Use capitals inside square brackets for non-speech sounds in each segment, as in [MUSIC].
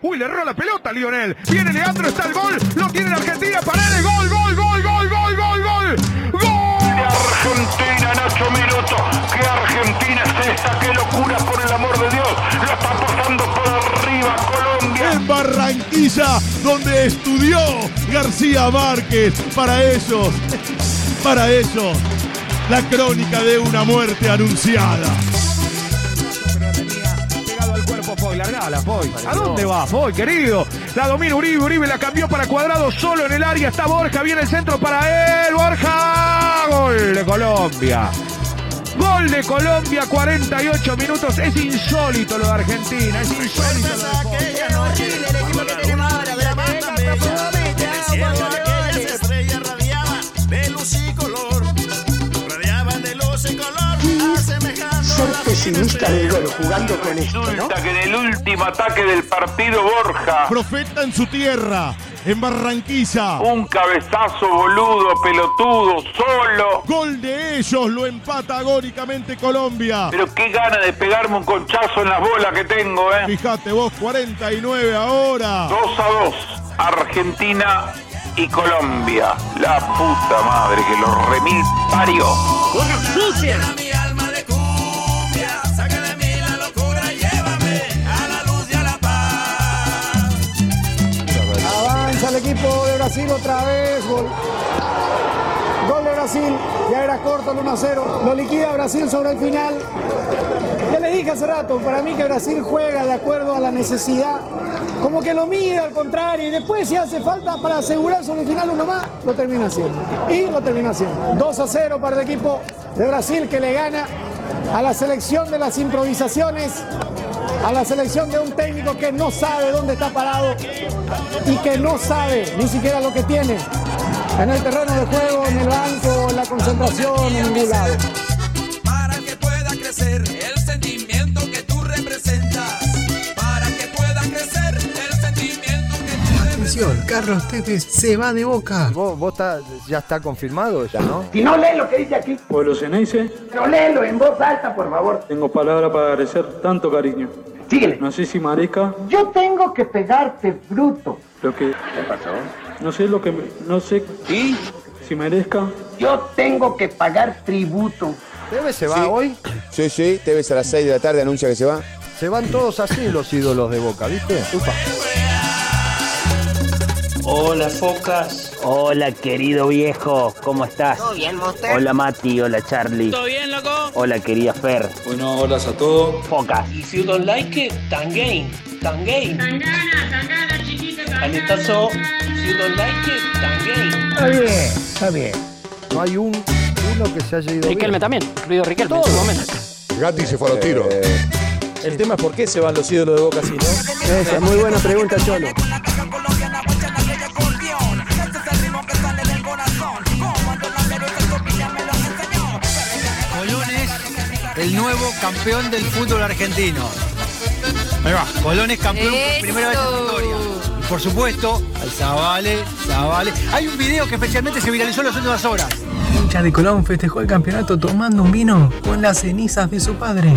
Uy, le erró la pelota Lionel. Viene Leandro, está el gol. Lo tiene la Argentina. Paredes, gol, gol, gol, gol, gol, gol, gol. ¡Gol! Argentina en ocho minutos. ¿Qué Argentina es esta? ¡Qué locura, por el amor de Dios! Lo está pasando por arriba Colombia. En Barranquilla, donde estudió García Márquez. Para ellos, para ellos, la crónica de una muerte anunciada. Largala Foy. ¿A dónde va Foy, querido? La domina Uribe, Uribe la cambió para cuadrado solo en el área. Está Borja, viene el centro para él. Borja, gol de Colombia. Gol de Colombia, 48 minutos. Es insólito lo de Argentina, es insólito lo de pesimista del gol jugando con esto, ¿no? Resulta que en el último ataque del partido Borja, Profeta en su tierra, en Barranquilla. un cabezazo boludo, pelotudo, solo. Gol de ellos, lo empata agónicamente Colombia. Pero qué gana de pegarme un conchazo en las bolas que tengo, ¿eh? Fíjate vos, 49 ahora. 2 a 2, Argentina y Colombia. La puta madre que los remil parió. El equipo de Brasil otra vez. Gol. Gol de Brasil. Ya era corto el 1 a 0. Lo liquida Brasil sobre el final. Ya le dije hace rato, para mí que Brasil juega de acuerdo a la necesidad. Como que lo mide al contrario y después si hace falta para asegurar sobre el final uno más, lo termina haciendo. Y lo termina haciendo. 2 a 0 para el equipo de Brasil que le gana a la selección de las improvisaciones, a la selección de un técnico que no sabe dónde está parado y que no sabe ni siquiera lo que tiene en el terreno de juego, en el banco, en la concentración, en ningún lado. para que pueda crecer el sentimiento que tú representas. Para que pueda crecer el sentimiento que tú representas. Atención, Carlos Tevez se va de boca. ¿Vos, vos está- ya está confirmado ya, ¿no? Si no lee lo que dice aquí, Pueblo Ceneice, pero léelo en voz alta, por favor. tengo palabras para agradecer tanto cariño. Síguele. No sé si merezca Yo tengo que pegarte, bruto. lo que... ¿Qué pasó? No sé lo que... me- No sé... ¿Y? Si merezca... Yo tengo que pagar tributo. ¿Tevez se va hoy? Sí, sí, Tevez a las 6 de la tarde anuncia que se va. Se van todos así los ídolos de Boca, ¿viste? Upa. Hola Focas. Hola querido viejo, ¿cómo estás? ¿Todo bien, Hola Mati, hola Charlie. ¿Todo bien, loco? Hola querida Fer. Bueno, hola a todos. Focas. If you don't like it, Tangain. Tangain. Tangana, tangana, chiquita, Anetazo. If you don't like it, Tangain. Está bien, está bien. No hay un, uno que se haya ido bien. también, incluido Riquelme en su momento. Gatti se fue a los tiros. El tema es por qué se van los ídolos de Boca así, ¿no? Esa es muy buena pregunta, Cholo. El nuevo campeón del fútbol argentino. Ahí va. Colón es campeón por primera vez en su historia. Y por supuesto, al Zabale, Zabale. Hay un video que especialmente se viralizó en las últimas horas. Hincha de Colón festejó el campeonato tomando un vino con las cenizas de su padre.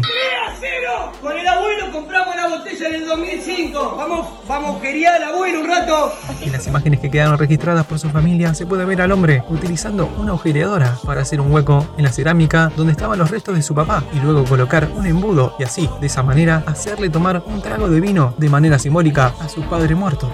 3 a 0. Con el abuelo compramos la botella en el 2005. Vamos, vamos, quería el abuelo un rato. En las imágenes que quedaron registradas por su familia se puede ver al hombre utilizando una agujereadora para hacer un hueco en la cerámica donde estaban los restos de su papá y luego colocar un embudo y así, de esa manera, hacerle tomar un trago de vino de manera simbólica a su padre muerto.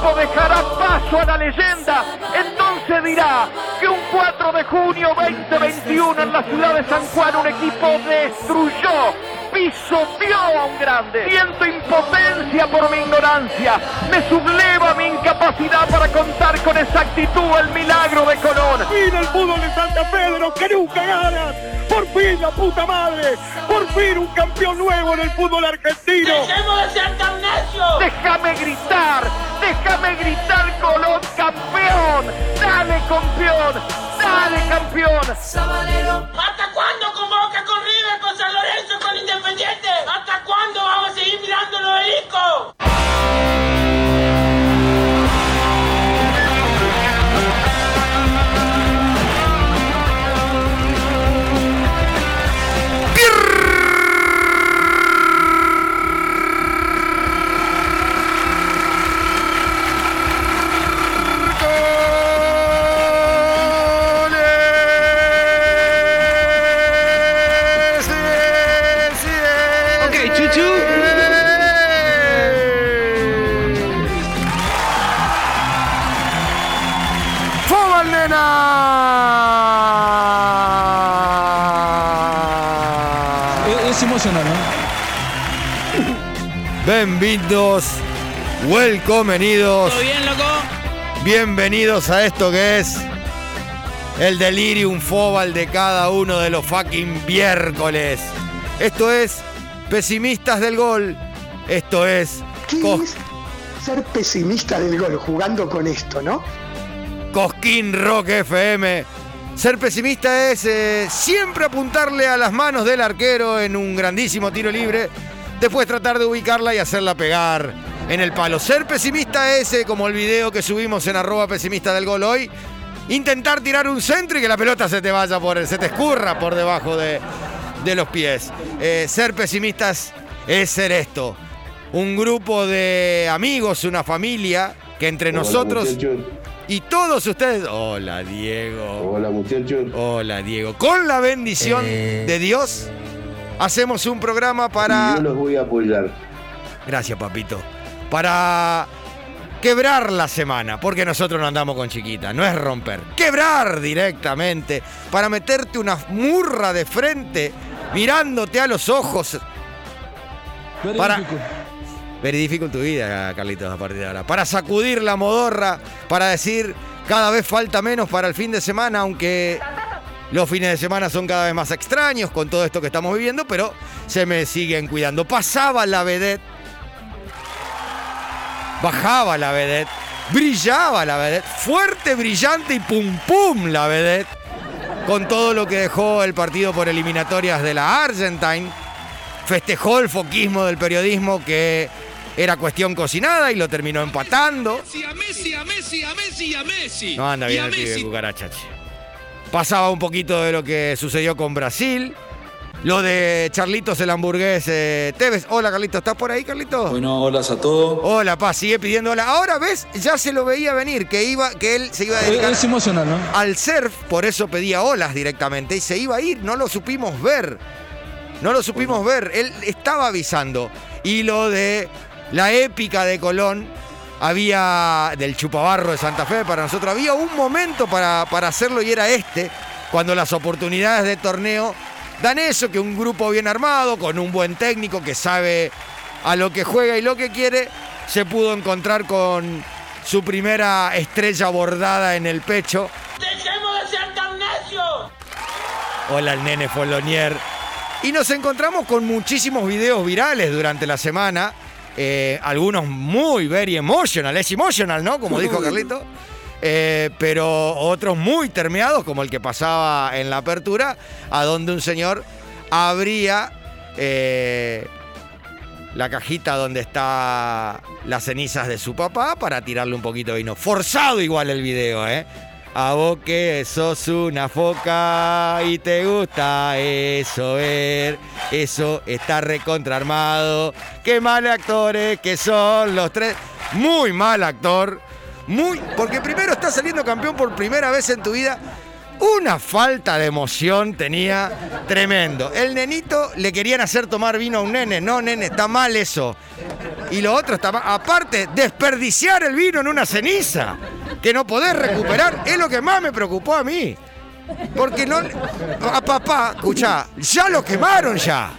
Tiempo dejará paso a la leyenda. Entonces dirá que un 4 de junio 2021 en la ciudad de San Juan un equipo destruyó, pisoteó a un grande. Siento impotencia por mi ignorancia. Me subleva mi incapacidad para contar con exactitud el milagro de Colón. fin el fútbol de Santa Pedro que nunca ganan. Por fin la puta madre. Por fin un campeón nuevo en el fútbol argentino. ¡Dejemos de ser tan necios! Déjame gritar, déjame gritar Colón campeón. Dale campeón, dale campeón. ¿Hasta cuándo con Boca, con River, con San Lorenzo, con Independiente? ¿Hasta cuándo vamos a seguir mirando los obeliscos? Bienvenidos, welcomenidos. ¿Todo bien, loco? Bienvenidos a esto que es el delirium fobal de cada uno de los fucking miércoles. Esto es Pesimistas del Gol. Esto es ¿Qué es ser pesimista del gol jugando con esto, no? Cosquín Rock FM. Ser pesimista es eh, siempre apuntarle a las manos del arquero en un grandísimo tiro libre, después tratar de ubicarla y hacerla pegar en el palo. Ser pesimista es, eh, como el video que subimos en arroba pesimista del gol hoy, intentar tirar un centro y que la pelota se te vaya por, se te escurra por debajo de, de los pies. Eh, ser pesimistas es ser esto. Un grupo de amigos, una familia, que entre nosotros y todos ustedes. Hola, Diego. Hola, muchachos. Hola, Diego. Con la bendición Eh. de Dios, hacemos un programa para. Yo los voy a apoyar. Gracias, papito. Para quebrar la semana, porque nosotros no andamos con chiquita, no es romper. Quebrar directamente, para meterte una murra de frente, mirándote a los ojos. Para. Very difficult tu vida, Carlitos, a partir de ahora. Para sacudir la modorra, para decir cada vez falta menos para el fin de semana, aunque los fines de semana son cada vez más extraños con todo esto que estamos viviendo, pero se me siguen cuidando. Pasaba la vedette, bajaba la vedette, brillaba la vedette, fuerte, brillante y pum pum la vedette, con todo lo que dejó el partido por eliminatorias de la Argentine. Festejó el foquismo del periodismo que era cuestión cocinada y lo terminó empatando. A Messi, a Messi, a Messi, a Messi. No anda Y bien a el pibe Messi. cucaracha. che. Pasaba un poquito de lo que sucedió con Brasil. Lo de Charlitos el hamburgués eh, Tevez. Hola, Carlitos. ¿Estás por ahí, Carlitos? Bueno, hola a todos. Hola, Paz. Sigue pidiendo hola. Ahora, ¿ves? Ya se lo veía venir, que, iba, que él se iba a dedicar Es emocional, ¿no? al surf. Por eso pedía olas directamente. Y se iba a ir. No lo supimos ver. No lo supimos ver. Él estaba avisando. Y lo de la épica de Colón. Había del chupabarro de Santa Fe para nosotros. Había un momento para, para hacerlo y era este. Cuando las oportunidades de torneo dan eso, que un grupo bien armado, con un buen técnico que sabe a lo que juega y lo que quiere, se pudo encontrar con su primera estrella bordada en el pecho. ¡Dejemos de ser tan necios! Hola el nene Folonier. Y nos encontramos con muchísimos videos virales durante la semana. Eh, algunos muy very emotional. Es emotional, ¿no? Como dijo Carlito. Eh, pero otros muy termeados, como el que pasaba en la apertura, a donde un señor abría eh, la cajita donde está las cenizas de su papá para tirarle un poquito de vino. Forzado igual el video, ¿eh? A vos que sos una foca y te gusta eso ver, eso está recontra armado. Qué mal actores que son los tres. Muy mal actor. Muy. Porque primero está saliendo campeón por primera vez en tu vida. Una falta de emoción tenía tremendo. El nenito le querían hacer tomar vino a un nene. No, nene, está mal eso. Y lo otro está mal. Aparte, desperdiciar el vino en una ceniza que no podés recuperar es lo que más me preocupó a mí. Porque no. A papá, escuchá, ya lo quemaron ya.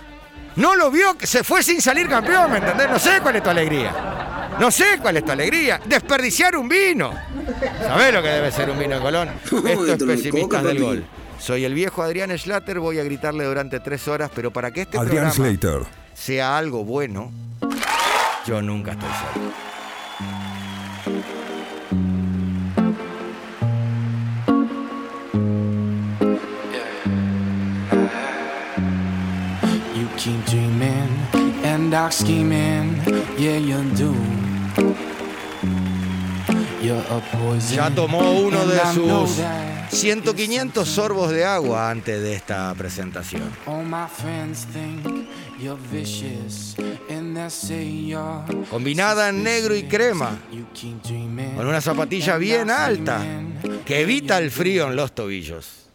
No lo vio, se fue sin salir campeón, ¿me entendés? No sé cuál es tu alegría. No sé cuál es tu alegría. Desperdiciar un vino. ¿Sabés lo que debe ser un vino de Colón? [LAUGHS] Esto es pesimistas del gol. Soy el viejo Adrián Schlatter, voy a gritarle durante tres horas, pero para que este Adrián programa Slater. sea algo bueno, yo nunca estoy solo. Dark scheming, yeah you do. You're a poison. Ya tomó uno de sus that. 100, 500 sorbos de agua antes de esta presentación. All my friends think you're vicious, and they say you're Combinada en negro y crema, con una zapatilla bien alta que evita el frío en los tobillos.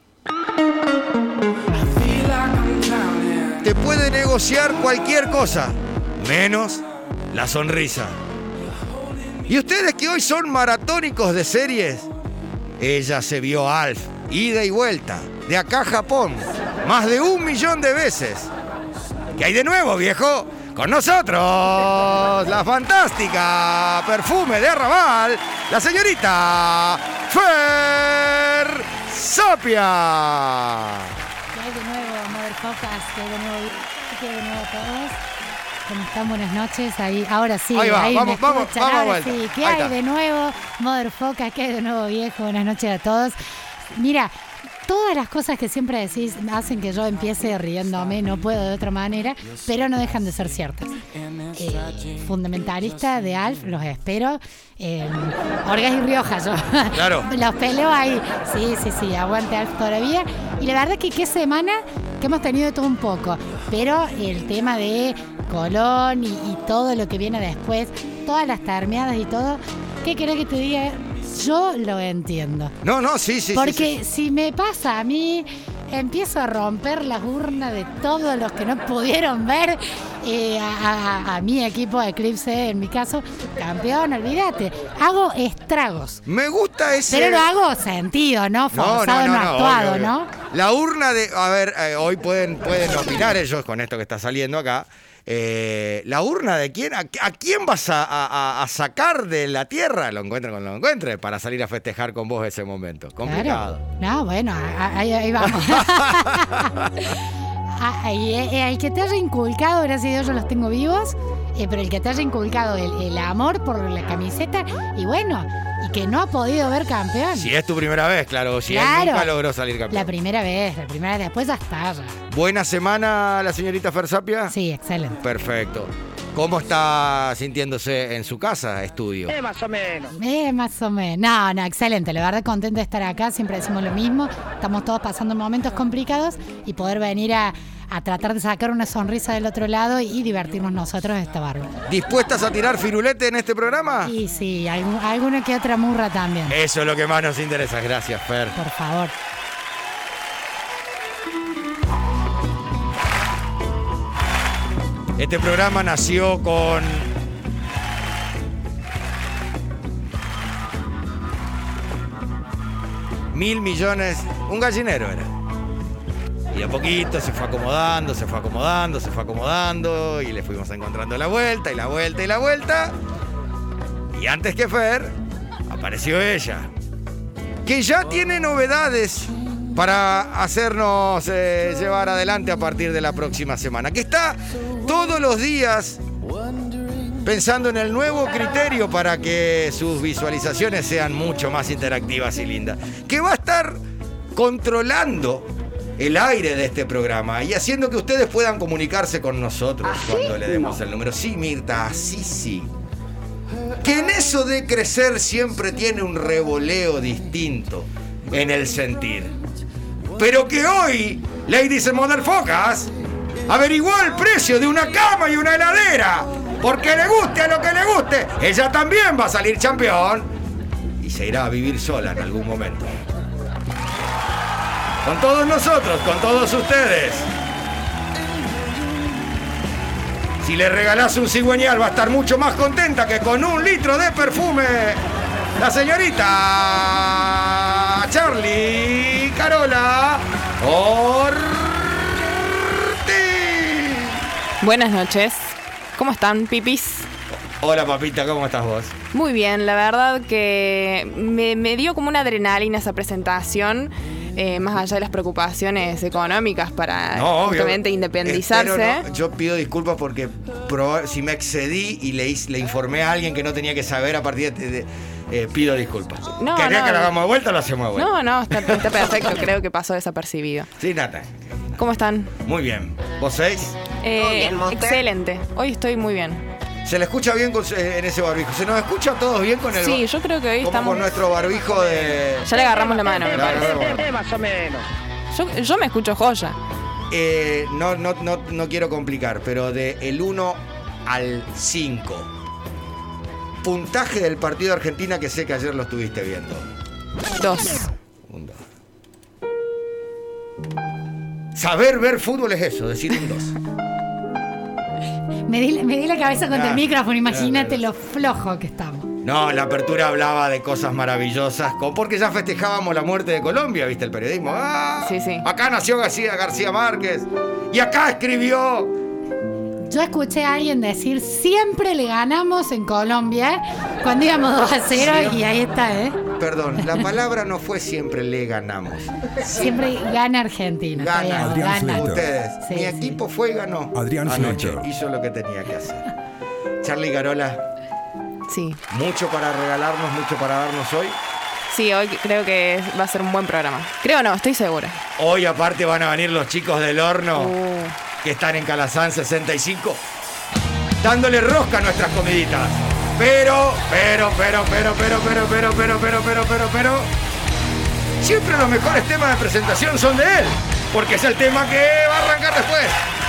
Te puede negociar cualquier cosa, menos la sonrisa. Y ustedes que hoy son maratónicos de series, ella se vio Alf, ida y vuelta, de acá a Japón, más de un millón de veces. ¿Qué hay de nuevo, viejo? Con nosotros, la fantástica perfume de Arrabal, la señorita Fer Sapia. ¿Qué hay de nuevo, Motherfuckers? ¿Qué hay de nuevo? ¿Qué hay de nuevo? ¿Cómo están? Buenas noches. Ahí, ahora sí, Ahí va, me vamos, vamos, escuchan, vamos a ahora vuelta. sí. ¿Qué Ahí hay está. de nuevo, Motherfuckers? ¿Qué hay de nuevo, viejo? Buenas noches a todos. Mira, todas las cosas que siempre decís hacen que yo empiece riéndome, no puedo de otra manera, pero no dejan de ser ciertas. Eh, fundamentalista de Alf, los espero. Eh, Orgas y Rioja, yo. [LAUGHS] Claro. los peleo ahí. Sí, sí, sí, aguante Alf todavía. Y la verdad que qué semana que hemos tenido de todo un poco. Pero el tema de Colón y, y todo lo que viene después, todas las termeadas y todo, ¿qué querés que te diga? Yo lo entiendo. No, no, sí, sí. sí, Porque sí. si me pasa a mí, empiezo a romper las urnas de todos los que no pudieron ver eh, a, a- a mi equipo Eclipse, en mi caso, campeón, olvídate. Hago estragos. Me gusta ese. Pero lo hago sentido, ¿no? Forzado, no, actuado, obvio, ¿no? La urna de. A ver, eh, hoy pueden, pueden opinar ellos con esto que está saliendo acá. Eh, la urna de quién, a, a quién vas a, a- a sacar de la tierra, lo encuentre con lo encuentre, para salir a festejar con vos ese momento. Complicado. Claro. No, bueno, ahí, ahí vamos. [LAUGHS] [LAUGHS] Eh, el que te haya inculcado, gracias a Dios yo los tengo vivos, eh, pero el que te haya inculcado el, el amor por la camiseta, y bueno, y que no ha podido ver campeón. Si es tu primera vez, claro, si él Claro. nunca logró salir La campeón. primera vez, la primera vez, después ya está. ya. Buena semana, la señorita Fersapia. Sí, excelente. Perfecto. ¿Cómo está sintiéndose en su casa, estudio? más o menos. Eh, más o menos. No, no, excelente. La verdad, contenta de estar acá. Siempre decimos lo mismo. Estamos todos pasando momentos complicados y poder venir a, a tratar de sacar una sonrisa del otro lado y divertirnos nosotros esta barba. ¿Dispuestas a tirar firulete en este programa? Sí, algún- alguna que otra murra también. Eso es lo que más nos interesa. Gracias, Fer. Por favor. Este programa nació con. Mil millones. Un gallinero era. Y a poquito se fue acomodando, se fue acomodando, se fue acomodando. Y le fuimos encontrando la vuelta, y la vuelta, y la vuelta. Y antes que Fer, apareció ella. Que ya tiene novedades para hacernos eh, llevar adelante a partir de la próxima semana. Que está todos los días pensando en el nuevo criterio para que sus visualizaciones sean mucho más interactivas y lindas. Que va a estar controlando el aire de este programa y haciendo que ustedes puedan comunicarse con nosotros cuando le demos el número. Sí, Mirta, así sí. Que en eso de crecer siempre tiene un revoleo distinto en el sentir. Pero que hoy, Ladies and Motherfuckers, averiguó el precio de una cama y una heladera. Porque le guste a lo que le guste, ella también va a salir campeón y se irá a vivir sola en algún momento. Con todos nosotros, con todos ustedes. Si le regalás un cigüeñal va a estar mucho más contenta que con un litro de perfume. La señorita Charlie Carola Ortiz. Buenas noches. ¿Cómo están, pipis? Hola papita, ¿cómo estás vos? Muy bien, la verdad que me, me dio como una adrenalina esa presentación, eh, más allá de las preocupaciones económicas para No, obvio. justamente independizarse. No- yo pido disculpas porque si me excedí y le, informé a alguien que no tenía que saber a partir de... de- eh, pido disculpas. No, ¿Querés no. que lo hagamos de vuelta o lo hacemos de vuelta? No, no, está, está [LAUGHS] perfecto, creo que pasó desapercibido. Sí, Nata. ¿Cómo están? Muy bien. ¿Vos seis? Eh, excelente, hoy estoy muy bien. ¿Se le escucha bien con- eh, en ese barbijo? ¿Se nos escucha a todos bien con el Sí, yo creo que hoy como estamos... con nuestro barbijo de... Ya le agarramos la mano, me parece. Más o menos. Yo, yo me escucho joya. Eh, no, no, no, no quiero complicar, pero de el 1 al 5. Puntaje del partido de Argentina que sé que ayer lo estuviste viendo. Dos. Un dos. Saber ver fútbol es eso, decir un 2. [LAUGHS] Me di, me di la cabeza contra Ah, el micrófono, imagínate lo flojo que estamos. No, la apertura hablaba de cosas maravillosas, como porque ya festejábamos la muerte de Colombia, ¿viste? El periodismo. Ah, Sí, sí. Acá nació García, García Márquez. Y acá escribió Yo escuché a alguien decir, siempre le ganamos en Colombia cuando íbamos 2 a 0 y ahí está, ¿eh? Perdón, la palabra no fue siempre le ganamos. Siempre gana Argentina. Gana, Adrián gana. Ustedes. Sí, Mi sí. equipo fue y ganó. Adrián Anoche hizo lo que tenía que hacer. Charlie Garola, Sí. mucho para regalarnos, mucho para darnos hoy. Sí, hoy creo que va a ser un buen programa. Creo no, estoy segura. Hoy aparte van a venir los chicos del horno Uh, que están en Calazán 65 dándole rosca a nuestras comiditas. Pero, pero, pero, pero, pero, pero, pero, pero, pero, pero, pero, pero. Siempre los mejores temas de presentación son de él. Porque es el tema que va a arrancar después.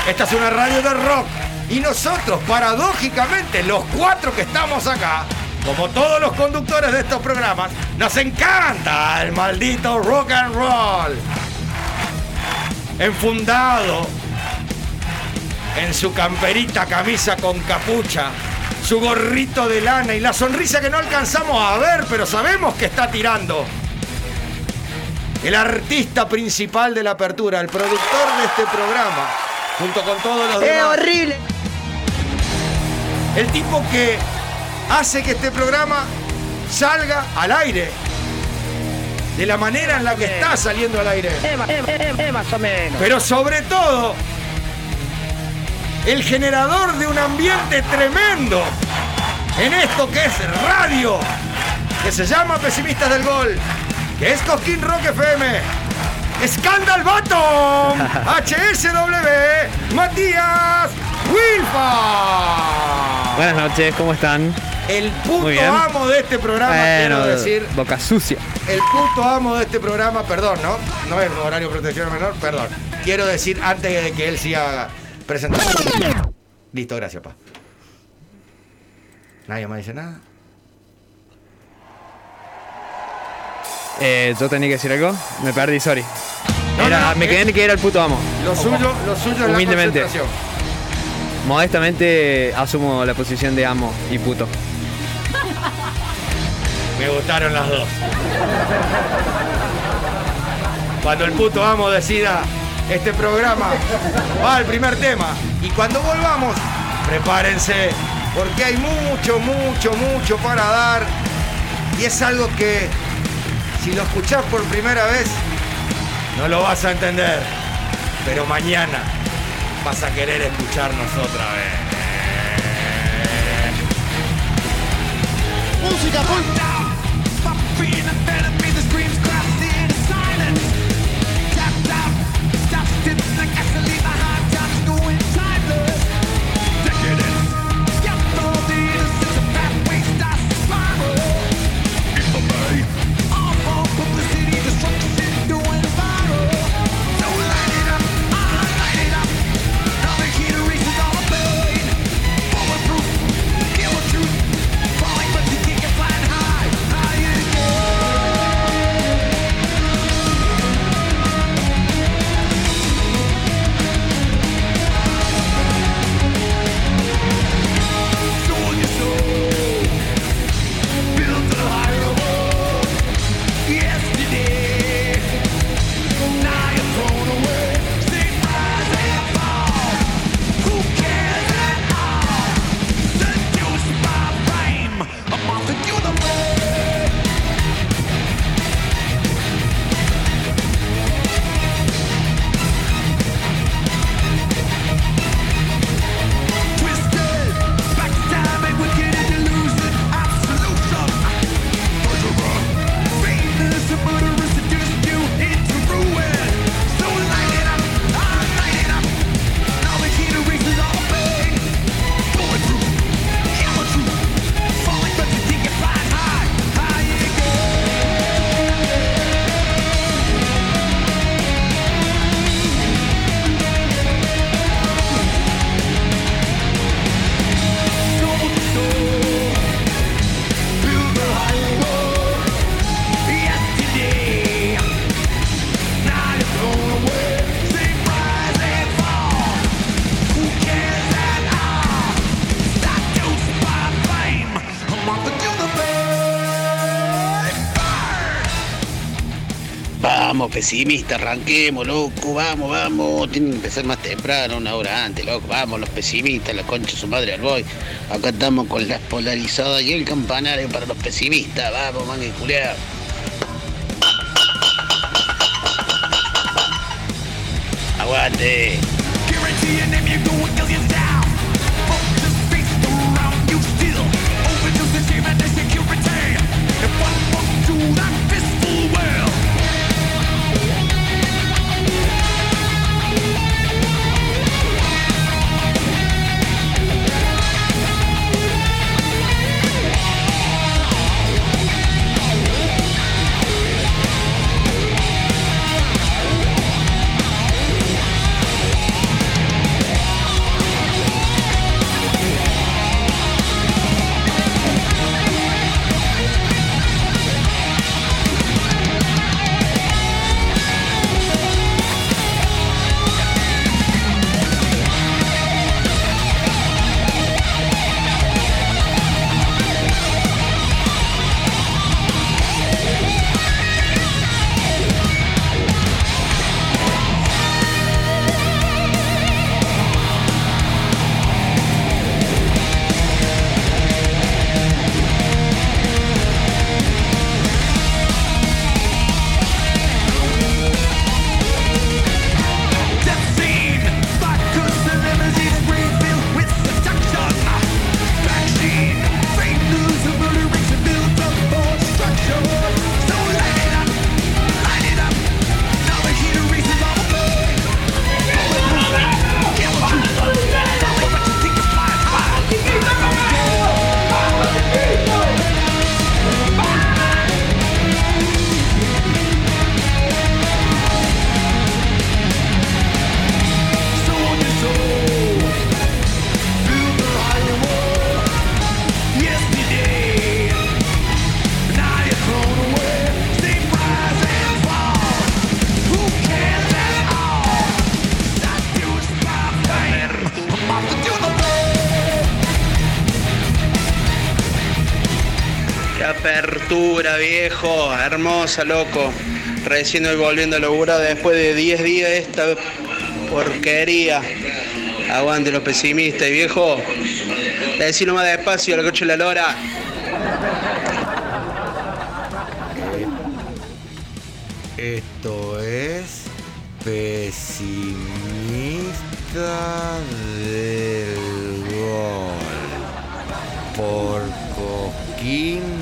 Esta es una radio de rock. Y nosotros, paradójicamente, los cuatro que estamos acá, como todos los conductores de estos programas, nos encanta el maldito rock and roll. Enfundado en su camperita, camisa con capucha, su gorrito de lana y la sonrisa que no alcanzamos a ver, pero sabemos que está tirando. El artista principal de la apertura, el productor de este programa, junto con todos los demás. horrible! El tipo que hace que este programa salga al aire. De la manera en la que está saliendo al aire. más o menos. Pero sobre todo, el generador de un ambiente tremendo en esto que es radio, que se llama Pesimistas del Gol, que es Cosquín Rock FM, Scandal Bottom, [LAUGHS] HSW, Matías Wilfa. Buenas noches, ¿cómo están? El puto amo de este programa, Bueno, quiero decir. boca sucia. El puto amo de este programa, perdón, ¿no? No es horario protección menor, perdón. Quiero decir antes de que él siga presentando. Listo, gracias, pa. Nadie más dice nada. Eh, yo tenía que decir algo, me perdí, sorry. Era- no, no, me eh. quedé en que era el puto amo. Lo suyo, lo suyo es Humildemente. Modestamente asumo la posición de amo y puto. Me gustaron las dos. Cuando el puto amo decida este programa, va al primer tema. Y cuando volvamos, prepárense, porque hay mucho, mucho, mucho para dar. Y es algo que, si lo escuchás por primera vez, no lo vas a entender. Pero mañana vas a querer escucharnos otra vez. Vamos, pesimista, arranquemos, loco, vamos, vamos. Tienen que empezar más temprano, una hora antes, loco. Vamos, los pesimistas, la concha de su madre al boy. Acá estamos con las polarizadas y el campanario para los pesimistas. Vamos, man, culiao. Aguante. Apertura, viejo. Hermosa, loco. Recién hoy volviendo a laburar después de 10 días esta porquería. Aguante los pesimistas, viejo. Decilo más despacio a la coche de la lora. Esto es pesimista del gol por Coquín.